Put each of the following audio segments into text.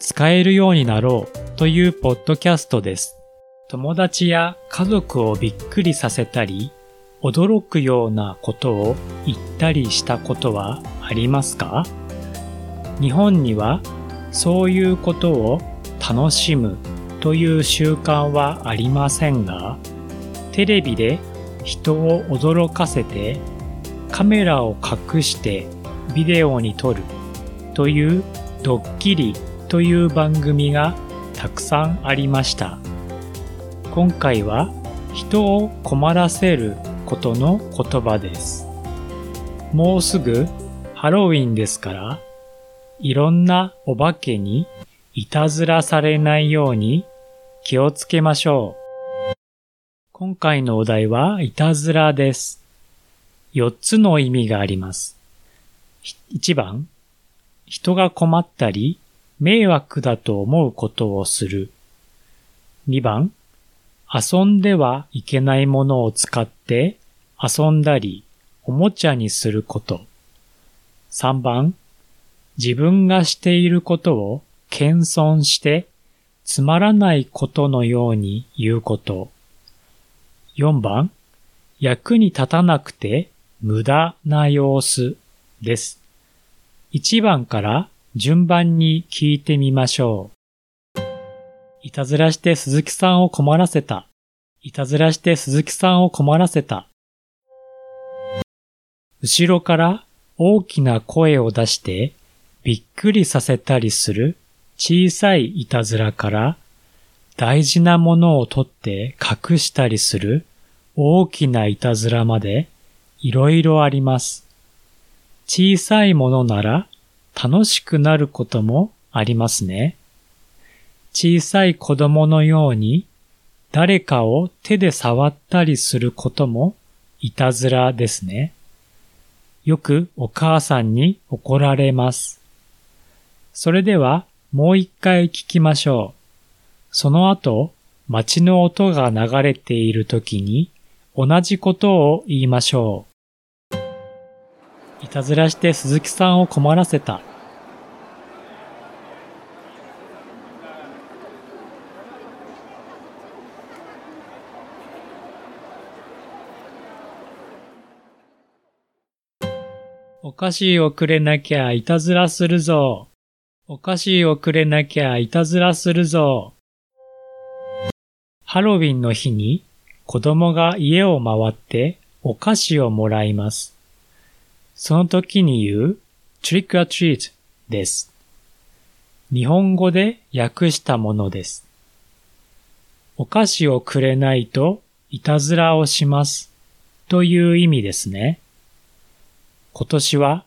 使えるようになろうというポッドキャストです。友達や家族をびっくりさせたり、驚くようなことを言ったりしたことはありますか？日本にはそういうことを楽しむという習慣はありませんが、テレビで人を驚かせてカメラを隠してビデオに撮るというドッキリという番組がたくさんありました。今回は人を困らせることの言葉です。もうすぐハロウィンですから、いろんなお化けにいたずらされないように気をつけましょう。今回のお題はいたずらです。4つの意味があります。1番、人が困ったり、迷惑だと思うことをする。2番、遊んではいけないものを使って遊んだり、おもちゃにすること。3番、自分がしていることを謙遜してつまらないことのように言うこと。4番、役に立たなくて無駄な様子です。1番から順番に聞いてみましょう。いたずらして鈴木さんを困らせた。いたずらして鈴木さんを困らせた。後ろから大きな声を出してびっくりさせたりする小さいいたずらから大事なものを取って隠したりする大きないたずらまでいろいろあります。小さいものなら楽しくなることもありますね。小さい子供のように誰かを手で触ったりすることもいたずらですね。よくお母さんに怒られます。それではもう一回聞きましょう。その後、街の音が流れている時に同じことを言いましょう。いたずらして鈴木さんを困らせた。お菓子をくれなきゃいたずらするぞ。お菓子をくれなきゃいたずらするぞ。ハロウィンの日に子供が家を回ってお菓子をもらいます。その時に言う trick or treat です。日本語で訳したものです。お菓子をくれないといたずらをしますという意味ですね。今年は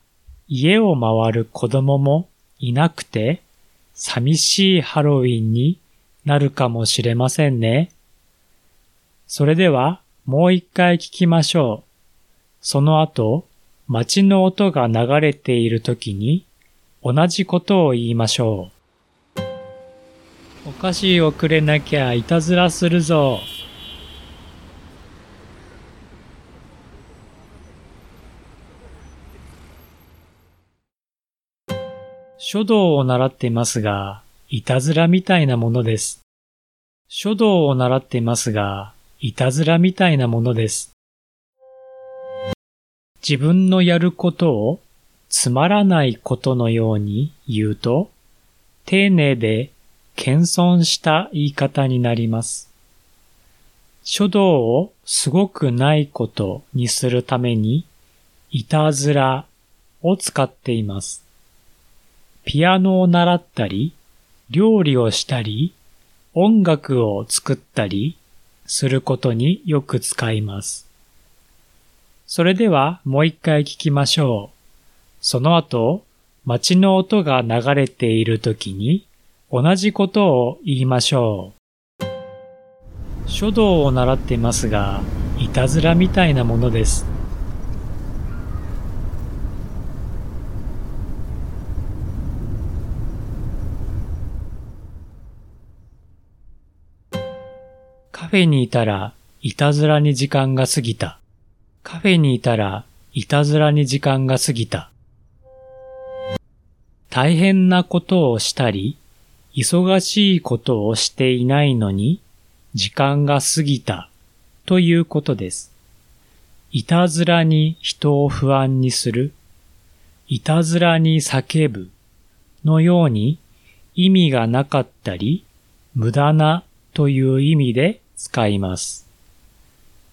家を回る子供もいなくて寂しいハロウィンになるかもしれませんね。それではもう一回聞きましょう。その後、街の音が流れている時に同じことを言いましょう。お菓子をくれなきゃいたずらするぞ。書道を習っていますが、いたずらみたいなものです。書道を習っていますが、いたずらみたいなものです。自分のやることをつまらないことのように言うと、丁寧で謙遜した言い方になります。書道をすごくないことにするために、いたずらを使っています。ピアノを習ったり、料理をしたり、音楽を作ったり、することによく使います。それではもう一回聞きましょう。その後、街の音が流れている時に同じことを言いましょう。書道を習っていますが、いたずらみたいなものです。カフェにいたらいたずらに時間が過ぎた。カフェにいたらいたずらに時間が過ぎた。大変なことをしたり、忙しいことをしていないのに時間が過ぎたということです。いたずらに人を不安にする、いたずらに叫ぶのように意味がなかったり、無駄なという意味で使います。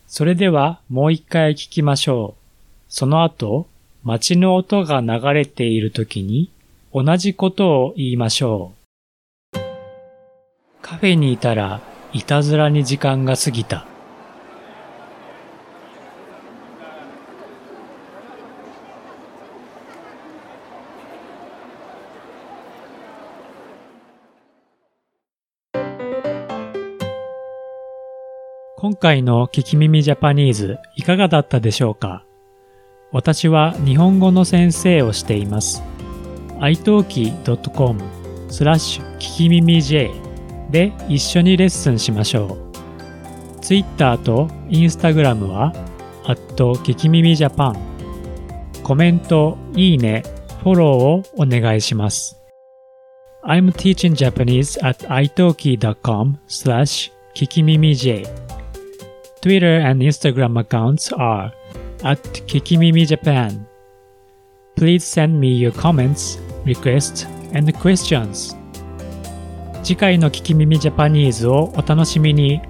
それではもう一回聞きましょう。その後、街の音が流れている時に同じことを言いましょう。カフェにいたらいたずらに時間が過ぎた。今回の聞き耳ジャパニーズいかがだったでしょうか？私は日本語の先生をしています。italki.com スラッシュ聞き耳 J で一緒にレッスンしましょう。Twitter と Instagram は、アット聞き耳ジャパン。コメント、いいね、フォローをお願いします。I'm teaching Japanese at italki.com slash 聞き耳 J Twitter and Instagram accounts are at Kikimimi Japan. Please send me your comments, requests, and questions. 次回の聞き耳ジャパニーズをお楽しみに。